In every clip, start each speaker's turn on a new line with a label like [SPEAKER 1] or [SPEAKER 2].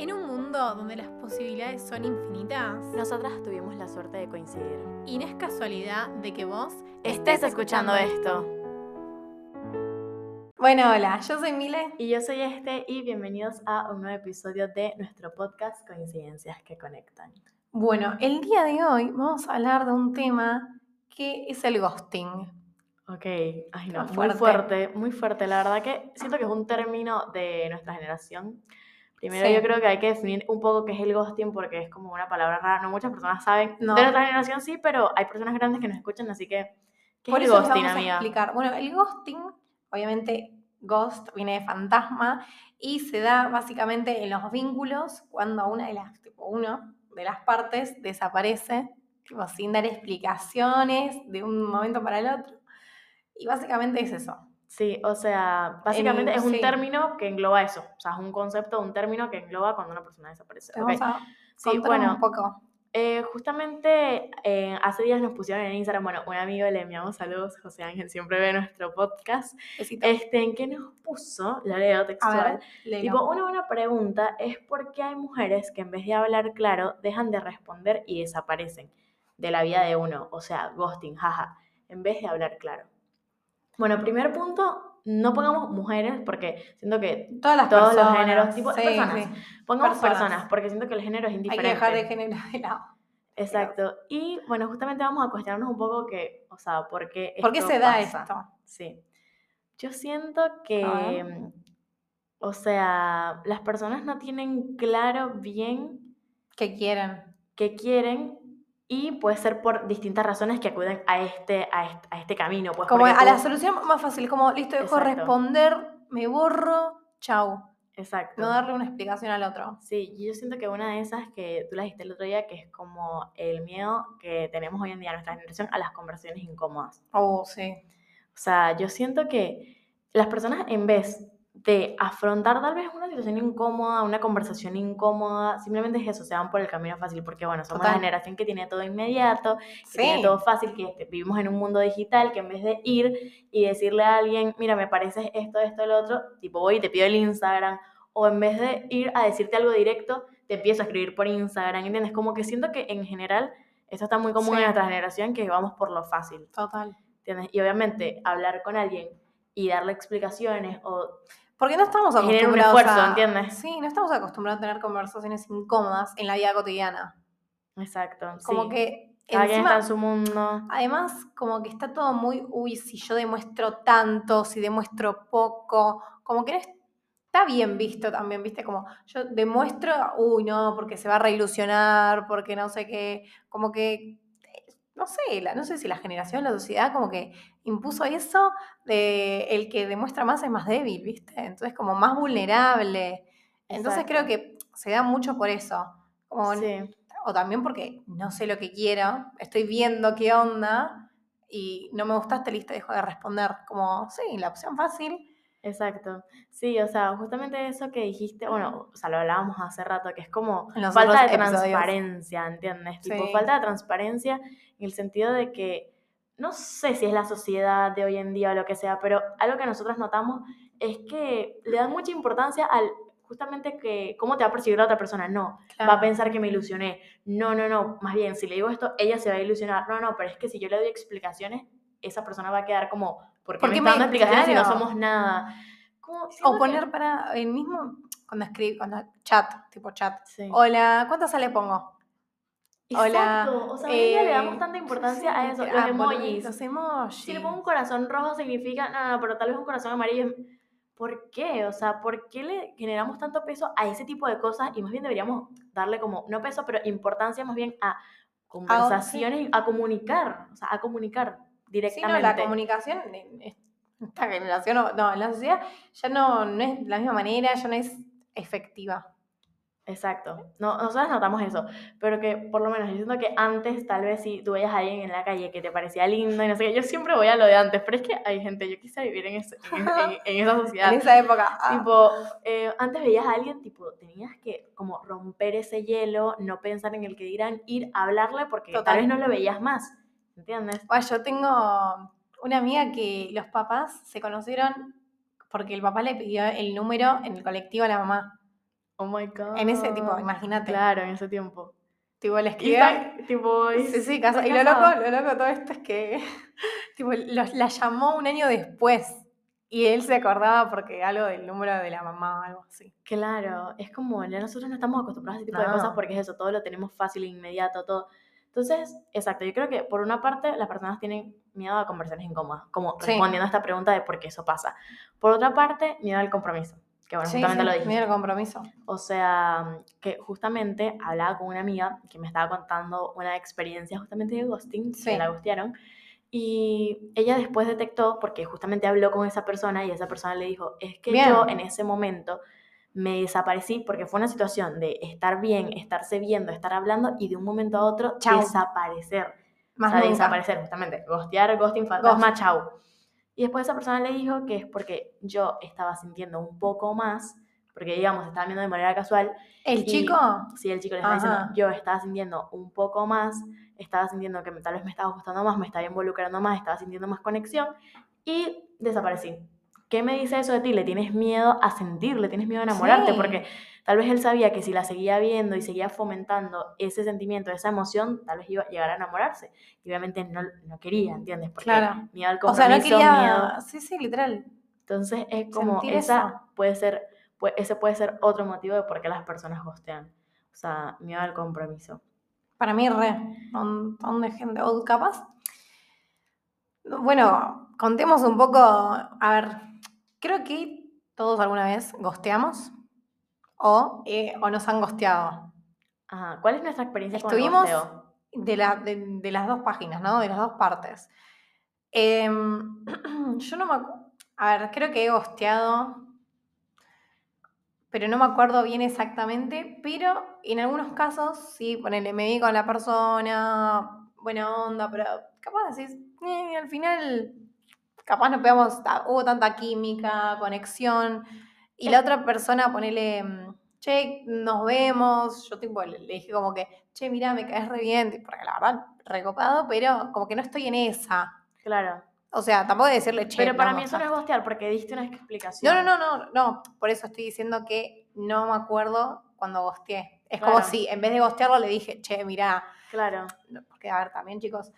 [SPEAKER 1] En un mundo donde las posibilidades son infinitas,
[SPEAKER 2] Nosotras tuvimos la suerte de coincidir.
[SPEAKER 1] y no es casualidad de que vos
[SPEAKER 2] Estés escuchando esto.
[SPEAKER 1] Bueno, hola, yo soy Mile.
[SPEAKER 2] Y yo soy Este y bienvenidos a un nuevo episodio de nuestro podcast Coincidencias que Conectan.
[SPEAKER 1] Bueno, el día de hoy vamos a hablar de un tema que es el ghosting.
[SPEAKER 2] Ok, ay no, muy
[SPEAKER 1] fuerte.
[SPEAKER 2] fuerte, muy fuerte. La verdad que siento que es un término de nuestra generación. Primero
[SPEAKER 1] Sí.
[SPEAKER 2] yo creo que hay que definir un poco qué es el ghosting porque es como una palabra rara. No muchas personas saben.
[SPEAKER 1] No.
[SPEAKER 2] De nuestra generación sí, pero hay personas grandes que nos escuchan, así que... ¿Qué
[SPEAKER 1] Por
[SPEAKER 2] es el
[SPEAKER 1] eso
[SPEAKER 2] ghosting,
[SPEAKER 1] vamos a
[SPEAKER 2] amiga?
[SPEAKER 1] explicar. Bueno, el ghosting, obviamente, ghost viene de fantasma y se da básicamente en los vínculos cuando una de las, tipo, uno de las partes desaparece, tipo, sin dar explicaciones de un momento para el otro. Y básicamente es eso.
[SPEAKER 2] Sí, o sea, básicamente es un
[SPEAKER 1] sí.
[SPEAKER 2] término que engloba eso. O sea, es un concepto, un término que engloba cuando una persona desaparece.
[SPEAKER 1] Te
[SPEAKER 2] Ok.
[SPEAKER 1] Vamos a
[SPEAKER 2] Sí, bueno,
[SPEAKER 1] un poco.
[SPEAKER 2] eh, justamente eh, hace días nos pusieron en Instagram, bueno, un amigo le enviamos saludos, José Ángel, siempre ve nuestro podcast,
[SPEAKER 1] Besito.
[SPEAKER 2] este, en que nos puso, lo leo textual,
[SPEAKER 1] ver,
[SPEAKER 2] tipo, una buena pregunta es por qué hay mujeres que en vez de hablar claro, dejan de responder y desaparecen de la vida de uno, o sea, ghosting, jaja, en vez de hablar claro. Bueno, primer punto, no pongamos mujeres porque siento que
[SPEAKER 1] Todas las
[SPEAKER 2] todos los
[SPEAKER 1] personas,
[SPEAKER 2] géneros, tipo,
[SPEAKER 1] sí,
[SPEAKER 2] personas.
[SPEAKER 1] sí.
[SPEAKER 2] pongamos
[SPEAKER 1] Personas.
[SPEAKER 2] personas porque siento que el género es
[SPEAKER 1] Hay
[SPEAKER 2] indiferente.
[SPEAKER 1] que dejar de género de lado.
[SPEAKER 2] Exacto. Y bueno, justamente vamos a cuestionarnos un poco que, o sea, ¿por qué
[SPEAKER 1] ¿Por qué se da
[SPEAKER 2] pasa?
[SPEAKER 1] esto?
[SPEAKER 2] Sí. Yo siento que, mm, o sea, las personas no tienen claro bien
[SPEAKER 1] Que quieren.
[SPEAKER 2] qué quieren y puede ser por distintas razones que acuden a este, a este, a este camino. Pues
[SPEAKER 1] Como a la solución más fácil, como listo, dejo de
[SPEAKER 2] Exacto.
[SPEAKER 1] responder, me borro, chau.
[SPEAKER 2] Exacto.
[SPEAKER 1] No darle una explicación al otro.
[SPEAKER 2] Sí, y yo siento que una de esas que tú la dijiste el otro día, que es como el miedo que tenemos hoy en día, nuestra generación, a las conversaciones incómodas.
[SPEAKER 1] Oh, sí.
[SPEAKER 2] O sea, yo siento que las personas en vez de afrontar tal vez una situación incómoda, una conversación incómoda, simplemente es eso, se van por el camino fácil, porque bueno, somos la
[SPEAKER 1] Total.
[SPEAKER 2] generación que tiene todo inmediato, que
[SPEAKER 1] Sí.
[SPEAKER 2] tiene todo fácil, que este, vivimos en un mundo digital, que en vez de ir y decirle a alguien, mira, me parece esto, esto, lo otro, tipo voy y te pido el Instagram, o en vez de ir a decirte algo directo, te empiezo a escribir por Instagram, ¿entiendes? Como que siento que en general esto está muy común
[SPEAKER 1] Sí.
[SPEAKER 2] en nuestra generación, que vamos por lo fácil.
[SPEAKER 1] Total.
[SPEAKER 2] ¿entiendes? Y obviamente hablar con alguien y darle explicaciones o...
[SPEAKER 1] Porque no estamos
[SPEAKER 2] un
[SPEAKER 1] acostumbrados
[SPEAKER 2] esfuerzo,
[SPEAKER 1] a...
[SPEAKER 2] ¿entiendes?
[SPEAKER 1] Sí, no estamos acostumbrados a tener conversaciones incómodas en la vida cotidiana.
[SPEAKER 2] Exacto.
[SPEAKER 1] Como
[SPEAKER 2] sí.
[SPEAKER 1] que encima,
[SPEAKER 2] está en su mundo.
[SPEAKER 1] además, como que está todo muy, uy, si yo demuestro tanto, si demuestro poco, como que no está bien visto también, ¿viste? Como yo demuestro, uy, no, porque se va a reilusionar, porque no sé qué, como que, no sé, la- no sé si la generación, la sociedad, como que impuso eso de el que demuestra más es más débil, ¿viste? Entonces, como más vulnerable. Entonces, creo que se da mucho por eso. Como
[SPEAKER 2] Sí,
[SPEAKER 1] o también porque no sé lo que quiero, estoy viendo qué onda y no me gustaste, listo, dejo de responder. Como, sí, la opción fácil.
[SPEAKER 2] exacto. Sí, o sea, justamente eso que dijiste, bueno, o sea, lo hablábamos hace rato, que es como falta de
[SPEAKER 1] episodios.
[SPEAKER 2] transparencia, ¿entiendes? Tipo, falta de transparencia en el sentido de que, no sé si es la sociedad de hoy en día o lo que sea, pero algo que nosotros notamos es que le dan mucha importancia al justamente que cómo te va a percibir la otra persona. No, va a pensar que me ilusioné. No, no, no. Más bien, si le digo esto, ella se va a ilusionar. No, no, pero es que si yo le doy explicaciones, esa persona va a quedar como, ¿por qué
[SPEAKER 1] ¿Por
[SPEAKER 2] me está dando explicaciones si no somos nada? Como,
[SPEAKER 1] O
[SPEAKER 2] que-
[SPEAKER 1] poner para el mismo, cuando escribe, cuando chat, tipo chat.
[SPEAKER 2] Sí.
[SPEAKER 1] Hola, ¿cuántas sale pongo? Hola,
[SPEAKER 2] Exacto. O sea, hoy en día le damos
[SPEAKER 1] eh,
[SPEAKER 2] tanta importancia a eso. Los
[SPEAKER 1] ah,
[SPEAKER 2] emojis.
[SPEAKER 1] Los emojis.
[SPEAKER 2] Si le pongo un corazón rojo significa, no, no, pero tal vez un corazón amarillo. ¿Por qué? O sea, ¿por qué le generamos tanto peso a ese tipo de cosas? Y más bien deberíamos darle como, no peso, pero importancia más bien a conversaciones, a comunicar, o sea, a comunicar
[SPEAKER 1] Sí, no,
[SPEAKER 2] directamente.
[SPEAKER 1] la comunicación en esta generación, no, no, en la sociedad ya no, no es de la misma manera, ya no es efectiva.
[SPEAKER 2] Exacto. No, nosotros notamos eso, pero que por lo menos yo siento que antes tal vez si tú veías a alguien en la calle que te parecía lindo y no sé qué, yo siempre voy a lo de antes, pero es que hay gente, yo quisiera vivir en, ese- en, en- en esa sociedad.
[SPEAKER 1] En esa época. ah,
[SPEAKER 2] Tipo, eh, antes veías a alguien, tipo, tenías que como romper ese hielo, no pensar en el que dirán, ir a hablarle porque
[SPEAKER 1] Total.
[SPEAKER 2] tal vez no lo veías más, ¿entiendes?
[SPEAKER 1] Bueno, yo tengo una amiga que los papás se conocieron porque el papá le pidió el número en el colectivo a la mamá.
[SPEAKER 2] Oh my god.
[SPEAKER 1] En ese tipo, imagínate.
[SPEAKER 2] Claro, en ese tiempo.
[SPEAKER 1] Tipo, le
[SPEAKER 2] Y
[SPEAKER 1] escribía.
[SPEAKER 2] está, tipo, es-
[SPEAKER 1] Sí, sí, casa- Y lo loco, lo loco de todo esto es que tipo, los- la llamó un año después. Y él se acordaba porque algo del número de la mamá o algo así.
[SPEAKER 2] Claro, es como, nosotros no estamos acostumbrados a ese tipo de
[SPEAKER 1] No.
[SPEAKER 2] cosas porque es eso, todo lo tenemos fácil, inmediato, todo. Entonces, exacto, yo creo que por una parte las personas tienen miedo a conversaciones incómodas, como
[SPEAKER 1] Sí.
[SPEAKER 2] respondiendo a esta pregunta de por qué eso pasa. Por otra parte, miedo al compromiso, que bueno,
[SPEAKER 1] Sí,
[SPEAKER 2] justamente
[SPEAKER 1] sí,
[SPEAKER 2] lo dije.
[SPEAKER 1] mira el compromiso.
[SPEAKER 2] O sea, que justamente hablaba con una amiga que me estaba contando una experiencia justamente de ghosting,
[SPEAKER 1] Sí.
[SPEAKER 2] que la gustearon, y ella después detectó, porque justamente habló con esa persona y esa persona le dijo, es que
[SPEAKER 1] Bien.
[SPEAKER 2] yo en ese momento me desaparecí porque fue una situación de estar bien, estarse viendo, estar hablando y de un momento a otro
[SPEAKER 1] Chau.
[SPEAKER 2] desaparecer.
[SPEAKER 1] Más
[SPEAKER 2] o sea,
[SPEAKER 1] nunca.
[SPEAKER 2] desaparecer, justamente. Ghostear, ghosting, fantasma, chau. Y después esa persona le dijo que es porque yo estaba sintiendo un poco más, porque digamos, estaba viendo de manera casual,
[SPEAKER 1] ¿El
[SPEAKER 2] y-
[SPEAKER 1] chico?
[SPEAKER 2] Sí, el chico le estaba
[SPEAKER 1] Ajá.
[SPEAKER 2] diciendo, yo estaba sintiendo un poco más, estaba sintiendo que tal vez me estaba gustando más, me estaba involucrando más, estaba sintiendo más conexión y desaparecí. ¿Qué me dice eso de ti? Le tienes miedo a sentir, le tienes miedo a enamorarte,
[SPEAKER 1] Sí.
[SPEAKER 2] porque tal vez él sabía que si la seguía viendo y seguía fomentando ese sentimiento, esa emoción, tal vez iba a llegar a enamorarse. Y obviamente no, no quería, ¿entiendes? Porque
[SPEAKER 1] Claro.
[SPEAKER 2] miedo al
[SPEAKER 1] O sea,
[SPEAKER 2] compromiso,
[SPEAKER 1] no quería.
[SPEAKER 2] miedo
[SPEAKER 1] Sí, sí, literal.
[SPEAKER 2] entonces es como
[SPEAKER 1] Sentir
[SPEAKER 2] esa
[SPEAKER 1] eso.
[SPEAKER 2] puede ser, ese puede ser otro motivo de por qué las personas gostean. O sea, miedo al compromiso.
[SPEAKER 1] Para mí, re. Un montón de gente. O capaz. Bueno, contemos un poco. A ver, creo que todos alguna vez gosteamos o, eh, o nos han gosteado.
[SPEAKER 2] Ajá. ¿Cuál es nuestra experiencia con el
[SPEAKER 1] Estuvimos de, la- de, de las dos páginas, ¿no? De las dos partes. Em, yo no me acuerdo. A ver, creo que he gosteado, pero no me acuerdo bien exactamente. Pero en algunos casos, sí, ponele, me vi con la persona, buena onda, pero capaz decís, "Eh, al final, capaz no pegamos, hubo tanta química, conexión. Y la otra persona, ponele, mm, che, nos vemos. Yo tipo le, dije como que, che, mira, me caes re bien, porque la verdad, recopado, pero como que no estoy en esa.
[SPEAKER 2] Claro.
[SPEAKER 1] O sea, tampoco de decirle, che,
[SPEAKER 2] Pero para
[SPEAKER 1] no,
[SPEAKER 2] mí eso no es gostear porque diste una explicación.
[SPEAKER 1] no, no, no, no, no. Por eso estoy diciendo que no me acuerdo cuando gosteé. Es como
[SPEAKER 2] Claro.
[SPEAKER 1] si en vez de gostearlo le dije, che, mira,
[SPEAKER 2] Claro.
[SPEAKER 1] porque a ver, también chicos,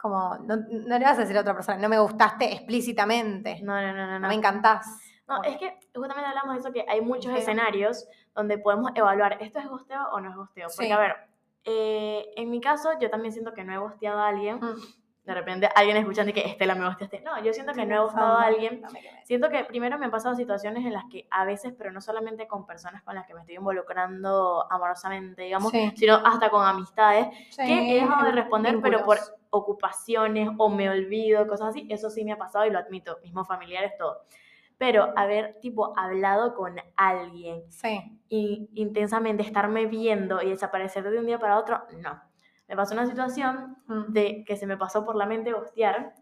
[SPEAKER 1] como, no, no le vas a decir a otra persona, no me gustaste explícitamente, no,
[SPEAKER 2] No, no, no, no.
[SPEAKER 1] me encantás.
[SPEAKER 2] No, es que justamente hablamos de eso, que hay muchos escenarios donde podemos evaluar, ¿esto es gosteo o no es gosteo? Porque,
[SPEAKER 1] Sí.
[SPEAKER 2] a ver, eh, en mi caso, yo también siento que no he gosteado a alguien.
[SPEAKER 1] Mm.
[SPEAKER 2] De repente alguien escuchando y que Estela me gosteaste. No, yo siento que no he gustado a alguien. Siento que primero me han pasado situaciones en las que a veces, pero no solamente con personas con las que me estoy involucrando amorosamente, digamos,
[SPEAKER 1] Sí.
[SPEAKER 2] sino hasta con amistades,
[SPEAKER 1] Sí,
[SPEAKER 2] que he dejado de responder, pero por ocupaciones o me olvido, cosas así. Eso sí me ha pasado y lo admito, mismos familiares, todo. Pero haber, tipo, hablado con alguien
[SPEAKER 1] Sí,
[SPEAKER 2] y intensamente estarme viendo y desaparecer de un día para otro, no. Me pasó una situación
[SPEAKER 1] Mm.
[SPEAKER 2] de que se me pasó por la mente gostear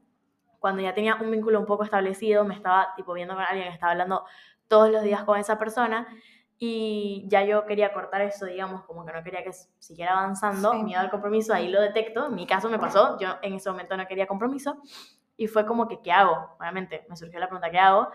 [SPEAKER 2] cuando ya tenía un vínculo un poco establecido, me estaba tipo viendo con alguien, estaba hablando todos los días con esa persona y ya yo quería cortar eso, digamos, como que no quería que siguiera avanzando,
[SPEAKER 1] Sí.
[SPEAKER 2] miedo al compromiso, ahí lo detecto, en mi caso me pasó, yo en ese momento no quería compromiso y fue como que, ¿qué hago? Obviamente me surgió la pregunta, ¿qué hago?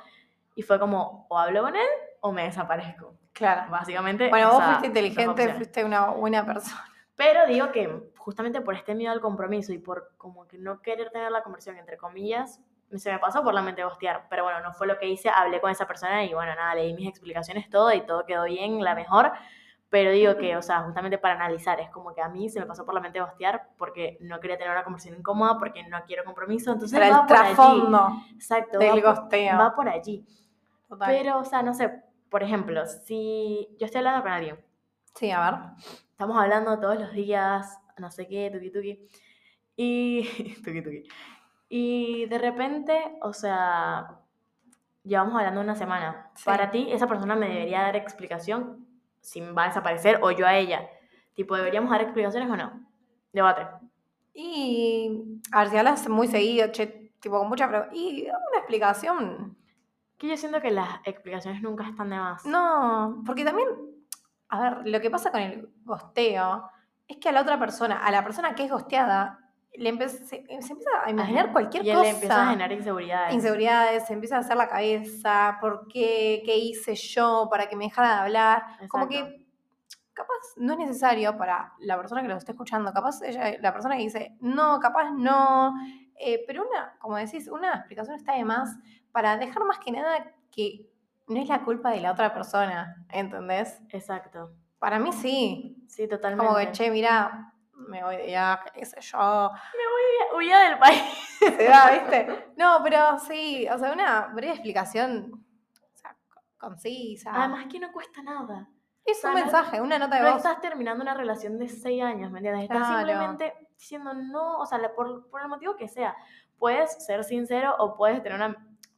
[SPEAKER 2] Y fue como, o hablo con él o me desaparezco.
[SPEAKER 1] claro.
[SPEAKER 2] Básicamente.
[SPEAKER 1] Bueno, vos fuiste inteligente, fuiste una buena persona.
[SPEAKER 2] Pero digo que justamente por este miedo al compromiso y por como que no querer tener la conversión, entre comillas, se me pasó por la mente gostear. Pero bueno, no fue lo que hice, hablé con esa persona y bueno, nada, leí mis explicaciones, todo y todo quedó bien, la mejor. Pero digo que, o sea, justamente para analizar, es como que a mí se me pasó por la mente gostear porque no quería tener una conversación incómoda, porque no quiero compromiso. Entonces
[SPEAKER 1] Para
[SPEAKER 2] va
[SPEAKER 1] el
[SPEAKER 2] por allí.
[SPEAKER 1] trasfondo
[SPEAKER 2] Exacto,
[SPEAKER 1] del
[SPEAKER 2] va
[SPEAKER 1] gosteo.
[SPEAKER 2] va por allí.
[SPEAKER 1] Total.
[SPEAKER 2] Pero, o sea, no sé, por ejemplo, si yo estoy hablando con alguien
[SPEAKER 1] Sí, a ver.
[SPEAKER 2] estamos hablando todos los días, no sé qué, tuki tuki. Y. tuki tuki. Y de repente, o sea, llevamos hablando una semana.
[SPEAKER 1] Sí.
[SPEAKER 2] Para ti, esa persona me debería dar explicación si va a desaparecer o yo a ella. Tipo, ¿deberíamos dar explicaciones o no? Debate.
[SPEAKER 1] Y a ver si hablas muy seguido, che, tipo con mucha pre- Y una explicación.
[SPEAKER 2] Que yo siento que las explicaciones nunca están de más.
[SPEAKER 1] No, porque también, a ver, lo que pasa con el gosteo es que a la otra persona, a la persona que es gosteada, le empe- se, se empieza a imaginar cualquier
[SPEAKER 2] y
[SPEAKER 1] cosa.
[SPEAKER 2] le empieza a generar inseguridades.
[SPEAKER 1] inseguridades, se empieza a hacer la cabeza, ¿por qué? ¿Qué hice yo para que me dejara de hablar? Como que capaz no es necesario para la persona que lo está escuchando, capaz ella, la persona que dice, no, capaz no, eh, pero una, como decís, una explicación está de más para dejar más que nada que no es la culpa de la otra persona, ¿entendés?
[SPEAKER 2] Exacto.
[SPEAKER 1] Para mí sí,
[SPEAKER 2] Sí, totalmente.
[SPEAKER 1] como que, che, mira, me voy de viaje, qué sé yo,
[SPEAKER 2] Huía del país.
[SPEAKER 1] se va, ¿viste? No, pero sí, o sea, una breve explicación o sea, co- concisa.
[SPEAKER 2] Además que no cuesta nada.
[SPEAKER 1] es
[SPEAKER 2] o sea,
[SPEAKER 1] un
[SPEAKER 2] no-
[SPEAKER 1] mensaje, una nota de
[SPEAKER 2] No
[SPEAKER 1] voz.
[SPEAKER 2] estás terminando una relación de seis años, ¿me entiendes? Estás
[SPEAKER 1] Claro.
[SPEAKER 2] simplemente diciendo no, o sea, por, por el motivo que sea. Puedes ser sincero o puedes tener una...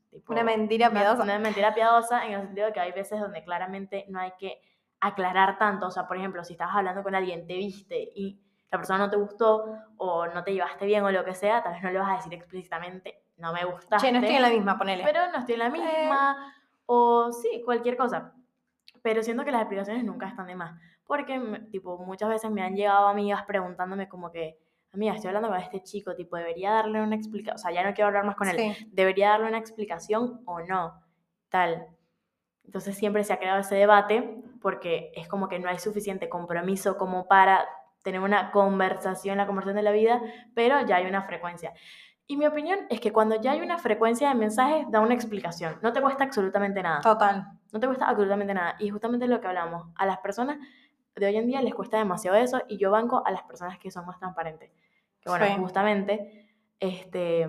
[SPEAKER 2] tipo,
[SPEAKER 1] Una mentira
[SPEAKER 2] una-
[SPEAKER 1] piadosa.
[SPEAKER 2] Una, mentira piadosa en el sentido de que hay veces donde claramente no hay que aclarar tanto. O sea, por ejemplo, si estabas hablando con alguien, te viste y la persona no te gustó o no te llevaste bien o lo que sea, tal vez no le vas a decir explícitamente, no me gustaste.
[SPEAKER 1] Che, no estoy en la misma, ponele.
[SPEAKER 2] Pero no estoy en la misma. O sí, cualquier cosa. Pero siento que las explicaciones nunca están de más. Porque, tipo, muchas veces me han llegado amigas preguntándome como que, amiga, estoy hablando con este chico, tipo, debería darle una explicación. O sea, ya no quiero hablar más con él.
[SPEAKER 1] Sí.
[SPEAKER 2] ¿Debería darle una explicación o no? Tal. Entonces siempre se ha creado ese debate porque es como que no hay suficiente compromiso como para tener una conversación, la conversación de la vida, pero ya hay una frecuencia. Y mi opinión es que cuando ya hay una frecuencia de mensajes, da una explicación. No te cuesta absolutamente nada.
[SPEAKER 1] Total.
[SPEAKER 2] No te cuesta absolutamente nada. Y justamente lo que hablamos, a las personas de hoy en día les cuesta demasiado eso y yo banco a las personas que son más transparentes. Que bueno,
[SPEAKER 1] Sí.
[SPEAKER 2] justamente, este,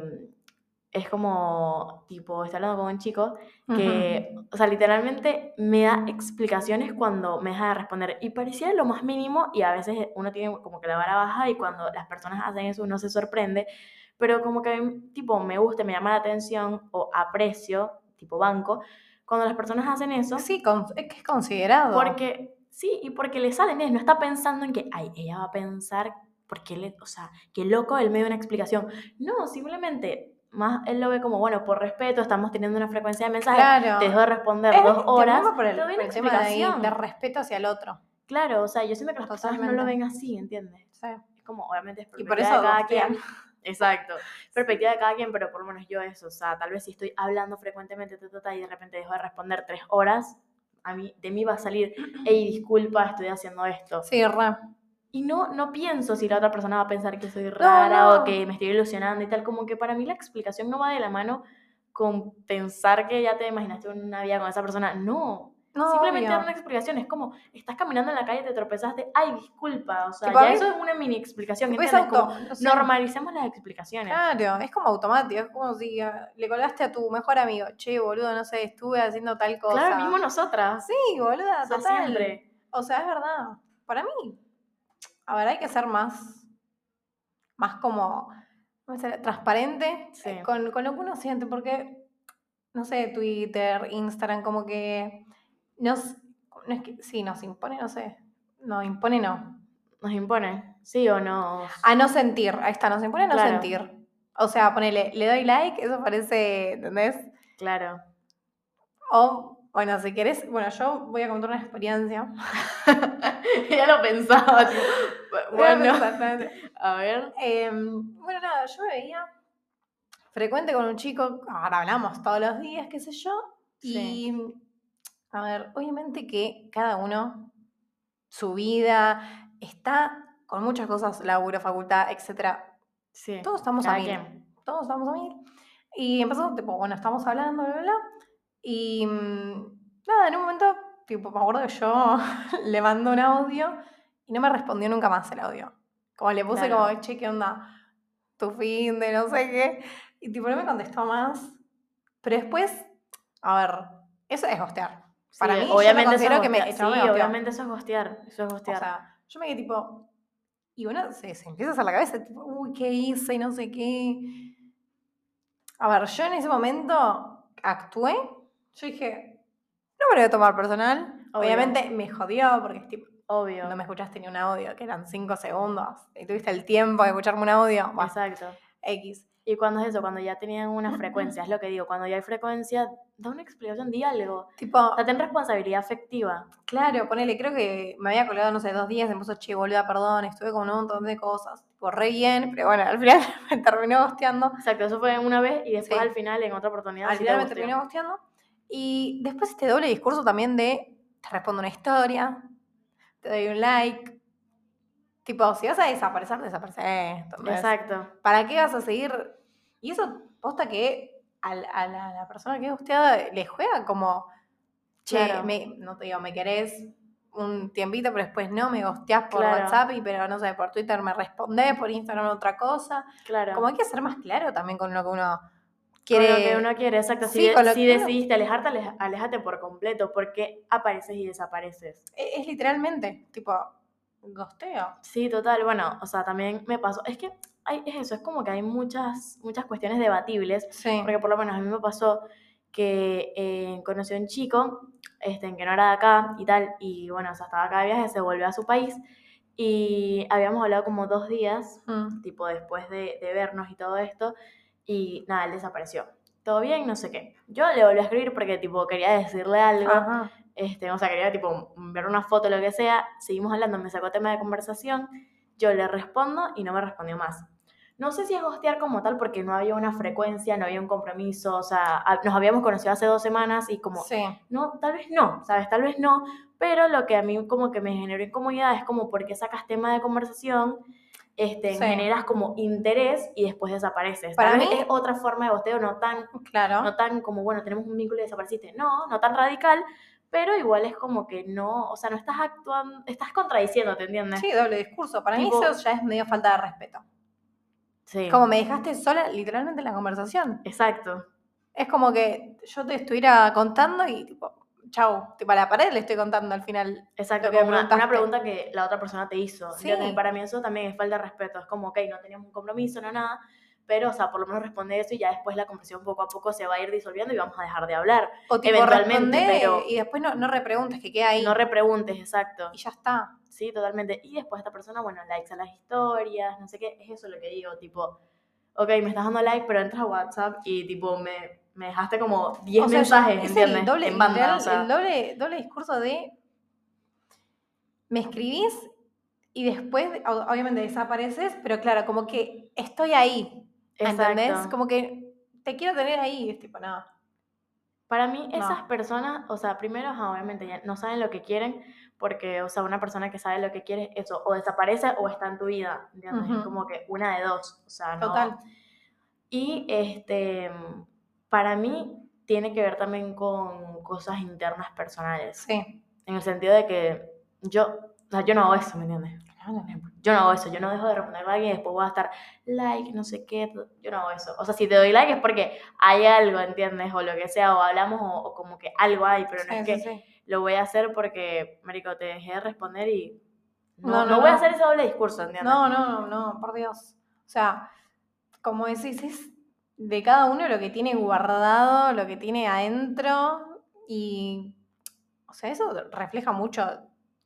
[SPEAKER 2] es como, tipo, estoy hablando con un chico que, o sea, literalmente me da explicaciones cuando me deja de responder. Y parecía lo más mínimo y a veces uno tiene como que la vara baja y cuando las personas hacen eso uno se sorprende. Pero como que, tipo, me gusta, me llama la atención o aprecio, tipo banco, cuando las personas hacen eso.
[SPEAKER 1] Sí, con- es que es considerado.
[SPEAKER 2] Porque, sí, y porque le salen, no está pensando en que, ay, ella va a pensar, porque le, o sea, qué loco, él me dio una explicación. No, simplemente, más él lo ve como, bueno, por respeto, estamos teniendo una frecuencia de mensajes,
[SPEAKER 1] Claro.
[SPEAKER 2] te dejo de responder
[SPEAKER 1] Es
[SPEAKER 2] dos horas,
[SPEAKER 1] por el, por el tema de, ahí,
[SPEAKER 2] explicación.
[SPEAKER 1] de respeto hacia el otro.
[SPEAKER 2] Claro, o sea, yo siento que las personas no lo ven así, ¿entiendes?
[SPEAKER 1] Sí.
[SPEAKER 2] Es como, obviamente, es
[SPEAKER 1] Y por
[SPEAKER 2] perspectiva
[SPEAKER 1] eso
[SPEAKER 2] de cada quien. Exacto. Perspectiva de cada quien, pero por lo menos yo eso. O sea, tal vez si estoy hablando frecuentemente ta, ta, ta, y de repente dejo de responder tres horas, a mí, de mí va a salir, hey, disculpa, estoy haciendo esto.
[SPEAKER 1] Sí, re.
[SPEAKER 2] Y no, no pienso si la otra persona va a pensar que soy rara
[SPEAKER 1] no.
[SPEAKER 2] o que me estoy ilusionando y tal. Como que para mí la explicación no va de la mano con pensar que ya te imaginaste una vida con esa persona. No.
[SPEAKER 1] No,
[SPEAKER 2] Simplemente dar una explicación. Es como, estás caminando en la calle, te tropezaste, ay, disculpa. O sea, ya eso es una mini explicación.
[SPEAKER 1] Es
[SPEAKER 2] ¿entiendes? Como,
[SPEAKER 1] auto- no sé.
[SPEAKER 2] normalicemos las explicaciones.
[SPEAKER 1] Claro, es como automático, es como si ah, le colgaste a tu mejor amigo, che, boludo, no sé, estuve haciendo tal cosa.
[SPEAKER 2] Claro, mismo nosotras.
[SPEAKER 1] Sí, boluda,
[SPEAKER 2] O sea,
[SPEAKER 1] total.
[SPEAKER 2] siempre.
[SPEAKER 1] O sea, es verdad. Para mí, a ver, hay que ser más, más como, transparente
[SPEAKER 2] Sí.
[SPEAKER 1] eh, con, con lo que uno siente, porque, no sé, Twitter, Instagram, como que nos, no es que, sí, nos impone, no sé, no, impone no.
[SPEAKER 2] Nos impone. ¿Sí o no?
[SPEAKER 1] A no sentir, ahí está, nos impone a no
[SPEAKER 2] Claro.
[SPEAKER 1] sentir. O sea, ponele, le doy like, eso parece, ¿entendés?
[SPEAKER 2] Claro.
[SPEAKER 1] O, bueno, si querés, bueno, yo voy a contar una experiencia.
[SPEAKER 2] ya lo pensaba. tipo, bueno, a ver.
[SPEAKER 1] Em, bueno, nada, yo me veía frecuente con un chico, ahora hablamos todos los días, qué sé yo,
[SPEAKER 2] Sí.
[SPEAKER 1] y a ver, obviamente que cada uno, su vida, está con muchas cosas, laburo, facultad, etcétera.
[SPEAKER 2] Sí.
[SPEAKER 1] Todos estamos a
[SPEAKER 2] cada
[SPEAKER 1] mil.
[SPEAKER 2] quien.
[SPEAKER 1] Todos estamos a mil. Y empezó, tipo, bueno, estamos hablando, bla, bla, bla. Y mm, nada, en un momento, tipo, me acuerdo que yo le mandé un audio y no me respondió nunca más el audio. Como le puse
[SPEAKER 2] Claro.
[SPEAKER 1] como, che, ¿qué onda? Tu fin de no sé qué. Y tipo, no me contestó más. Pero después, a ver, eso es hostear. Para
[SPEAKER 2] Sí,
[SPEAKER 1] mí, yo me
[SPEAKER 2] obviamente eso es
[SPEAKER 1] que me-
[SPEAKER 2] Sí, obviamente eso es gostear. Eso es
[SPEAKER 1] O
[SPEAKER 2] gostear.
[SPEAKER 1] sea, yo me quedé tipo. Y uno se, se empieza a hacer la cabeza, tipo, uy, ¿qué hice? Y no sé qué. A ver, yo en ese momento actué. Yo dije, no me lo voy a tomar personal.
[SPEAKER 2] Obvio.
[SPEAKER 1] Obviamente me jodió porque es tipo,
[SPEAKER 2] Obvio.
[SPEAKER 1] no me escuchaste ni un audio, que eran cinco segundos. Y tuviste el tiempo de escucharme un audio. Bueno,
[SPEAKER 2] Exacto.
[SPEAKER 1] X.
[SPEAKER 2] Y cuando es eso, cuando ya tenían una frecuencia, es lo que digo, cuando ya hay frecuencia, da una explicación, di algo.
[SPEAKER 1] Tipo,
[SPEAKER 2] O sea, ten responsabilidad afectiva.
[SPEAKER 1] claro, ponele, creo que me había colgado, no sé, dos días, me puso, che, boluda, perdón, estuve con un montón de cosas. Tipo, re bien, pero bueno, al final me terminó gosteando.
[SPEAKER 2] Exacto, eso fue una vez y después
[SPEAKER 1] Sí.
[SPEAKER 2] al final, en otra oportunidad,
[SPEAKER 1] Al
[SPEAKER 2] sí
[SPEAKER 1] final me terminó gosteando. Y después este doble discurso también de, te respondo una historia, te doy un like. Tipo, si vas a desaparecer, desapareces. ¿entendés?
[SPEAKER 2] Exacto.
[SPEAKER 1] ¿Para qué vas a seguir? Y eso posta que a, la, a la persona que es gusteada le juega como, che,
[SPEAKER 2] Claro.
[SPEAKER 1] me- no te digo, me querés un tiempito, pero después no, me gosteás por
[SPEAKER 2] Claro.
[SPEAKER 1] WhatsApp, y pero no sé, por Twitter me respondés, por Instagram otra cosa.
[SPEAKER 2] Claro.
[SPEAKER 1] Como hay que ser más claro también con lo que uno
[SPEAKER 2] Con
[SPEAKER 1] quiere.
[SPEAKER 2] lo que uno quiere, exacto.
[SPEAKER 1] Sí,
[SPEAKER 2] si de-
[SPEAKER 1] con
[SPEAKER 2] si decidiste alejarte, aleja- aléjate por completo, porque apareces y desapareces.
[SPEAKER 1] Es, es literalmente, tipo, gosteo.
[SPEAKER 2] Sí, total. Bueno, o sea, también me pasó. Es que hay, es eso, es como que hay muchas, muchas cuestiones debatibles,
[SPEAKER 1] Sí.
[SPEAKER 2] porque por lo menos a mí me pasó que eh, conocí a un chico este, que no era de acá y tal, y bueno, o sea, estaba acá de viaje, se volvió a su país, y habíamos hablado como dos días,
[SPEAKER 1] Mm.
[SPEAKER 2] tipo después de, de vernos y todo esto, y nada, él desapareció. Todo bien, no sé qué. Yo le volví a escribir porque tipo quería decirle algo,
[SPEAKER 1] Ajá.
[SPEAKER 2] este, o sea, quería tipo ver una foto, lo que sea, seguimos hablando, me sacó tema de conversación, yo le respondo y no me respondió más. No sé si es gostear como tal porque no había una frecuencia, no había un compromiso, o sea, nos habíamos conocido hace dos semanas y como,
[SPEAKER 1] Sí.
[SPEAKER 2] no, tal vez no, ¿sabes? Tal vez no, pero lo que a mí como que me generó incomodidad es como porque sacas tema de conversación, este,
[SPEAKER 1] Sí.
[SPEAKER 2] generas como interés y después desapareces.
[SPEAKER 1] Para
[SPEAKER 2] Tal
[SPEAKER 1] mí-
[SPEAKER 2] es otra forma de gosteo, no tan
[SPEAKER 1] Claro.
[SPEAKER 2] no tan como, bueno, tenemos un vínculo y desapareciste. No, no tan radical, pero igual es como que no, o sea, no estás actuando, estás contradiciendo, ¿te entiendes?
[SPEAKER 1] Sí, doble discurso. Para
[SPEAKER 2] Tipo-
[SPEAKER 1] mí eso ya es medio falta de respeto.
[SPEAKER 2] Sí.
[SPEAKER 1] Como me dejaste sola literalmente en la conversación.
[SPEAKER 2] Exacto.
[SPEAKER 1] Es como que yo te estuviera contando y tipo, chau, tipo a la pared le estoy contando al final.
[SPEAKER 2] Exacto, como una, pregunta que la otra persona te hizo.
[SPEAKER 1] Sí.
[SPEAKER 2] para mí eso también es falta de respeto. Es como, ok, no teníamos un compromiso, no nada, pero, o sea, por lo menos responde eso y ya después la conversación poco a poco se va a ir disolviendo y vamos a dejar de hablar.
[SPEAKER 1] O tipo
[SPEAKER 2] Eventualmente, pero-
[SPEAKER 1] y después no, no repreguntes que queda ahí.
[SPEAKER 2] No repreguntes, exacto.
[SPEAKER 1] y ya está.
[SPEAKER 2] Sí, totalmente. Y después esta persona, bueno, likes a las historias, no sé qué, es eso lo que digo, tipo, ok, me estás dando like, pero entras a WhatsApp y tipo, me, me dejaste como 10
[SPEAKER 1] O sea,
[SPEAKER 2] mensajes,
[SPEAKER 1] es
[SPEAKER 2] ¿entiendes?
[SPEAKER 1] el doble,
[SPEAKER 2] en banda,
[SPEAKER 1] literal,
[SPEAKER 2] o sea,
[SPEAKER 1] el doble, doble discurso de me escribís y después obviamente desapareces, pero claro, como que estoy ahí. ¿Entendés?
[SPEAKER 2] exacto.
[SPEAKER 1] Como que te quiero tener ahí. Es tipo, no.
[SPEAKER 2] Para mí,
[SPEAKER 1] No.
[SPEAKER 2] esas personas, o sea, primero, obviamente, ya no saben lo que quieren, porque, o sea, una persona que sabe lo que quiere, eso, o desaparece o está en tu vida, ¿entiendes? Es
[SPEAKER 1] Ujú.
[SPEAKER 2] como que una de dos, o sea, no.
[SPEAKER 1] Total.
[SPEAKER 2] Y, este, para mí, tiene que ver también con cosas internas personales.
[SPEAKER 1] Sí.
[SPEAKER 2] En el sentido de que yo, o sea, yo no hago eso, ¿me entiendes? Yo no hago eso, yo no dejo de responder a alguien y después voy a estar like, no sé qué, yo no hago eso. O sea, si te doy like es porque hay algo, ¿entiendes? O lo que sea, o hablamos o, o como que algo hay, pero no
[SPEAKER 1] Sí,
[SPEAKER 2] es que
[SPEAKER 1] sí.
[SPEAKER 2] lo voy a hacer porque, marico, te dejé de responder y no,
[SPEAKER 1] No,
[SPEAKER 2] no,
[SPEAKER 1] no,
[SPEAKER 2] voy a hacer ese doble discurso, ¿entiendes?
[SPEAKER 1] No, no, no, no, por Dios. O sea, como decís, es de cada uno lo que tiene guardado, lo que tiene adentro y, o sea, eso refleja mucho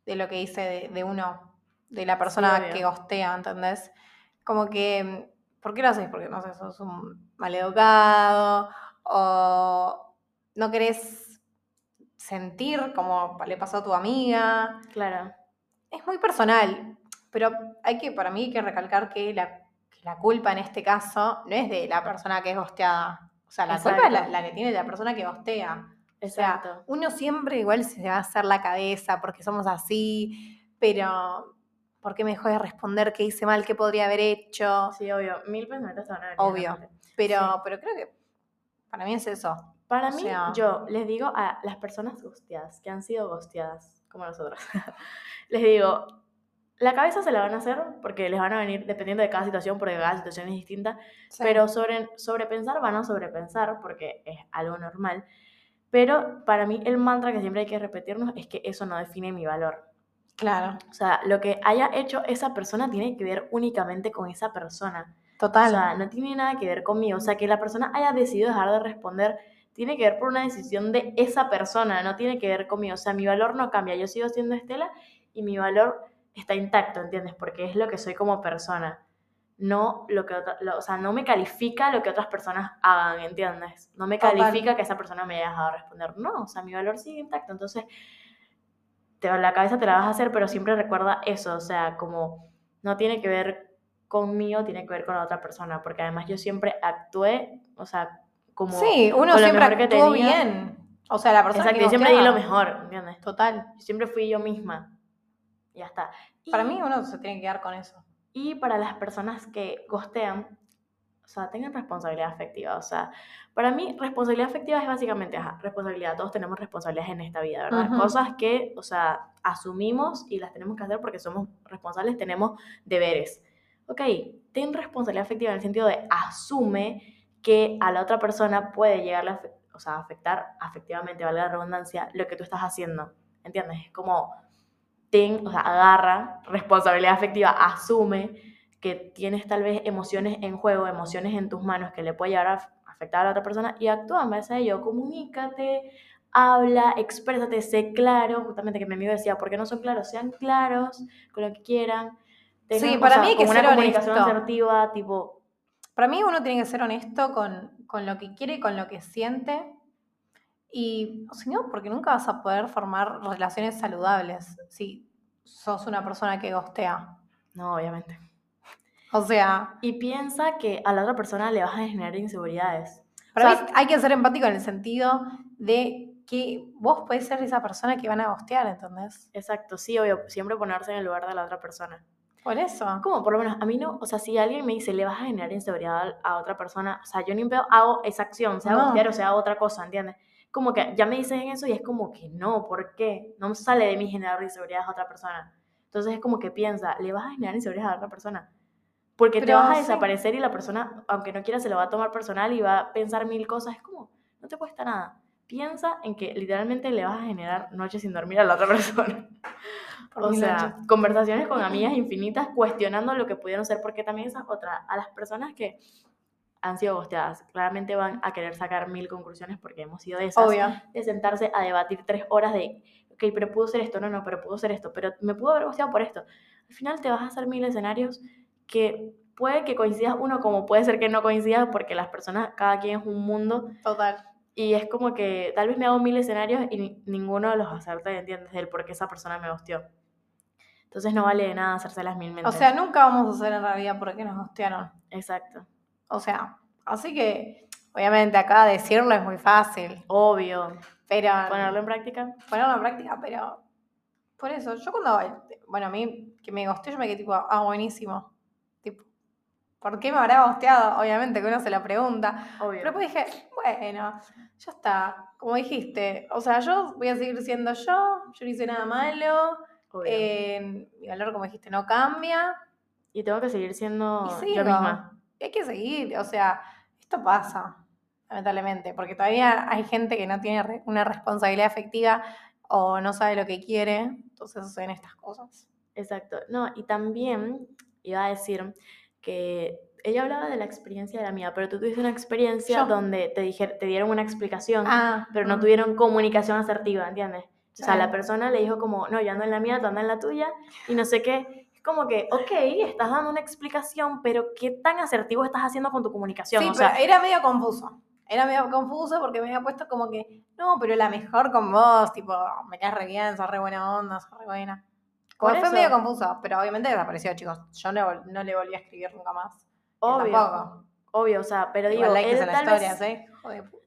[SPEAKER 1] de lo que dice de, de uno, de la persona que gostea, ¿entendés? Como que, ¿por qué lo haces? Porque, no sé, sos un maleducado o no querés sentir como le pasó a tu amiga
[SPEAKER 2] Claro,
[SPEAKER 1] es muy personal, pero hay que, para mí, hay que recalcar que la, la culpa en este caso no es de la persona que es gosteada. O sea, la culpa es la, que tiene la persona que gostea. O sea,
[SPEAKER 2] exacto.
[SPEAKER 1] uno siempre igual se va a hacer la cabeza porque somos así, pero ¿por qué me dejó de responder qué hice mal, qué podría haber hecho?
[SPEAKER 2] Sí, obvio, mil pensamientos venir
[SPEAKER 1] Obvio. Pero,
[SPEAKER 2] Sí.
[SPEAKER 1] pero creo que para mí es eso.
[SPEAKER 2] Para
[SPEAKER 1] O
[SPEAKER 2] mí,
[SPEAKER 1] sea-
[SPEAKER 2] yo les digo a las personas gosteadas, que han sido gosteadas, como nosotros, les digo, la cabeza se la van a hacer porque les van a venir dependiendo de cada situación, porque cada situación es distinta, pero sobre, sobrepensar van a sobrepensar porque es algo normal. Pero para mí el mantra que siempre hay que repetirnos es que eso no define mi valor.
[SPEAKER 1] claro,
[SPEAKER 2] O sea, lo que haya hecho esa persona tiene que ver únicamente con esa persona.
[SPEAKER 1] total.
[SPEAKER 2] O sea, no tiene nada que ver conmigo. O sea, que la persona haya decidido dejar de responder tiene que ver por una decisión de esa persona, no tiene que ver conmigo. O sea, mi valor no cambia. Yo sigo siendo Estela y mi valor está intacto, ¿entiendes? Porque es lo que soy como persona. no lo que otra- lo- o sea, no me califica lo que otras personas hagan, ¿entiendes? No me califica que esa persona me haya dejado responder. No, o sea, mi valor sigue intacto. Entonces, te, la cabeza te la vas a hacer, pero siempre recuerda eso, o sea, como no tiene que ver conmigo, tiene que ver con la otra persona, porque además yo siempre actué, o sea, como...
[SPEAKER 1] Sí, uno siempre actuó bien. O sea, la persona
[SPEAKER 2] Exacto,
[SPEAKER 1] que
[SPEAKER 2] yo siempre di lo mejor, ¿entiendes?
[SPEAKER 1] Total.
[SPEAKER 2] Yo siempre fui yo misma. Ya está.
[SPEAKER 1] Para
[SPEAKER 2] Y-
[SPEAKER 1] mí uno se tiene que quedar con eso.
[SPEAKER 2] Y para las personas que gostean, o sea, tengan responsabilidad afectiva. O sea, para mí, responsabilidad afectiva es básicamente, ajá, responsabilidad. Todos tenemos responsabilidades en esta vida, ¿verdad?
[SPEAKER 1] Ujú.
[SPEAKER 2] Cosas que, o sea, asumimos y las tenemos que hacer porque somos responsables, tenemos deberes. Ok, ten responsabilidad afectiva en el sentido de asume que a la otra persona puede llegarle a o sea, afectar afectivamente, valga la redundancia, lo que tú estás haciendo. ¿Entiendes? Es como, ten, o sea, agarra responsabilidad afectiva, asume que tienes tal vez emociones en juego, emociones en tus manos que le puede llegar a af- afectar a la otra persona y actúa en base a ello. Comunícate, habla, exprésate, sé claro. Justamente que mi amigo decía, ¿por qué no son claros? Sean claros con lo que quieran.
[SPEAKER 1] Sí, para
[SPEAKER 2] sea,
[SPEAKER 1] mí hay que
[SPEAKER 2] con una
[SPEAKER 1] ser
[SPEAKER 2] comunicación
[SPEAKER 1] honesto.
[SPEAKER 2] asertiva, tipo,
[SPEAKER 1] Para mí uno tiene que ser honesto con, con lo que quiere y con lo que siente. Y o si no, porque nunca vas a poder formar relaciones saludables si sos una persona que gostea.
[SPEAKER 2] no, obviamente.
[SPEAKER 1] O sea,
[SPEAKER 2] Y piensa que a la otra persona le vas a generar inseguridades.
[SPEAKER 1] para
[SPEAKER 2] O sea,
[SPEAKER 1] mí hay que ser empático en el sentido de que vos podés ser esa persona que van a gostear, ¿entendés?
[SPEAKER 2] Exacto, sí, obvio, siempre ponerse en el lugar de la otra persona.
[SPEAKER 1] Por eso.
[SPEAKER 2] Como por lo menos a mí no, o sea, si alguien me dice le vas a generar inseguridad a otra persona, o sea, yo ni pedo hago esa acción, sea
[SPEAKER 1] No.
[SPEAKER 2] gostear o sea otra cosa, ¿entiendes? Como que ya me dicen eso y es como que no, ¿por qué? No sale de mí generar inseguridad a otra persona. Entonces es como que piensa, le vas a generar inseguridad a otra persona. Porque te
[SPEAKER 1] Pero
[SPEAKER 2] vas a
[SPEAKER 1] sí.
[SPEAKER 2] desaparecer y la persona, aunque no quiera, se lo va a tomar personal y va a pensar mil cosas. Es como, no te cuesta nada. Piensa en que literalmente le vas a generar noches sin dormir a la otra persona.
[SPEAKER 1] Por
[SPEAKER 2] O sea,
[SPEAKER 1] noches.
[SPEAKER 2] conversaciones con amigas infinitas cuestionando lo que pudieron ser, porque también esa es otra. A las personas que han sido gosteadas, claramente van a querer sacar mil conclusiones porque hemos sido de esas.
[SPEAKER 1] Obvio.
[SPEAKER 2] De sentarse a debatir tres horas de, ok, pero pudo ser esto, no, no, pero pudo ser esto, pero me pudo haber gosteado por esto. Al final te vas a hacer mil escenarios que puede que coincidas uno, como puede ser que no coincidas, porque las personas, cada quien es un mundo.
[SPEAKER 1] Total.
[SPEAKER 2] Y es como que tal vez me hago mil escenarios y ni- ninguno de los acerté, ¿entiendes? Del por qué esa persona me gosteó. Entonces no vale de nada hacerse las mil
[SPEAKER 1] O
[SPEAKER 2] mentes.
[SPEAKER 1] sea, nunca vamos a hacer en realidad porque nos gostearon.
[SPEAKER 2] Exacto.
[SPEAKER 1] O sea, así que, obviamente, acá decirlo es muy fácil.
[SPEAKER 2] Obvio.
[SPEAKER 1] Pero.
[SPEAKER 2] Ponerlo en práctica.
[SPEAKER 1] ponerlo en práctica, pero. Por eso, yo cuando. Bueno, a mí que me gosteó, yo me quedé tipo, ah, buenísimo. Tipo, ¿por qué me habrá gosteado? Obviamente que uno se lo pregunta.
[SPEAKER 2] Obvio.
[SPEAKER 1] Pero después dije, bueno, ya está. Como dijiste, o sea, yo voy a seguir siendo yo, yo no hice nada malo. Eh, mi valor, como dijiste, no cambia.
[SPEAKER 2] y tengo que seguir siendo yo misma.
[SPEAKER 1] Y hay que seguir, o sea, esto pasa, lamentablemente, porque todavía hay gente que no tiene una responsabilidad afectiva o no sabe lo que quiere, entonces suceden estas cosas.
[SPEAKER 2] Exacto. No, y también iba a decir que ella hablaba de la experiencia de la mía, pero tú tuviste una experiencia
[SPEAKER 1] Yo.
[SPEAKER 2] donde te, dijer- te dieron una explicación,
[SPEAKER 1] Ah,
[SPEAKER 2] pero no
[SPEAKER 1] mm,
[SPEAKER 2] tuvieron comunicación asertiva, ¿entiendes? O sea, la persona le dijo como, no, yo ando en la mía, tú andas en la tuya, y no sé qué. Como que, ok, estás dando una explicación, pero ¿qué tan asertivo estás haciendo con tu comunicación?
[SPEAKER 1] Sí,
[SPEAKER 2] o sea,
[SPEAKER 1] pero era medio confuso. Era medio confuso porque me había puesto como que, no, pero la mejor con vos, tipo, me caes re bien, sos re buena onda, sos re buena. Como fue
[SPEAKER 2] eso.
[SPEAKER 1] medio confuso, pero obviamente desapareció, chicos. Yo no, no le volví a escribir nunca más.
[SPEAKER 2] Obvio,
[SPEAKER 1] tampoco.
[SPEAKER 2] obvio, o sea, pero digo, él tal, vez,
[SPEAKER 1] historias, ¿eh? Puta.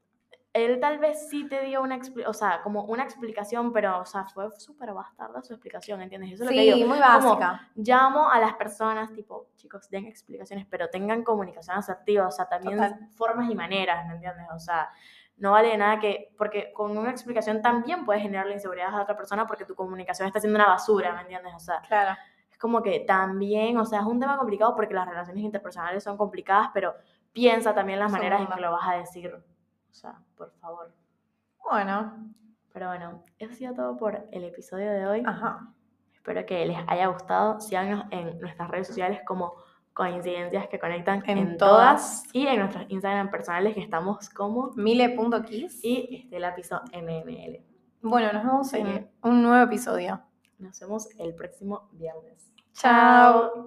[SPEAKER 2] Él tal vez sí te dio una, o sea, como una explicación, pero, o sea, fue súper bastarda su explicación, ¿entiendes? Eso es lo que
[SPEAKER 1] Sí,
[SPEAKER 2] digo.
[SPEAKER 1] muy
[SPEAKER 2] Como,
[SPEAKER 1] básica.
[SPEAKER 2] llamo a las personas, tipo, chicos, den explicaciones, pero tengan comunicación asertiva, o sea, también
[SPEAKER 1] Total.
[SPEAKER 2] formas y maneras, ¿me entiendes? O sea, no vale de nada que, porque con una explicación también puedes generarle inseguridad a otra persona porque tu comunicación está siendo una basura, ¿me entiendes? O sea,
[SPEAKER 1] Claro.
[SPEAKER 2] es como que también, o sea, es un tema complicado porque las relaciones interpersonales son complicadas, pero piensa también las maneras en que lo vas a decir. O sea, por favor.
[SPEAKER 1] Bueno,
[SPEAKER 2] Pero bueno, eso ha sido todo por el episodio de hoy.
[SPEAKER 1] ajá.
[SPEAKER 2] Espero que les haya gustado. Síganos en nuestras redes sociales como Coincidencias que Conectan
[SPEAKER 1] En
[SPEAKER 2] en,
[SPEAKER 1] todas.
[SPEAKER 2] todas. Y en nuestros Instagram personales que estamos como
[SPEAKER 1] Mile.kiss.
[SPEAKER 2] y Estela Piso MML.
[SPEAKER 1] Bueno, nos vemos en un nuevo episodio.
[SPEAKER 2] Nos vemos el próximo viernes.
[SPEAKER 1] Chao.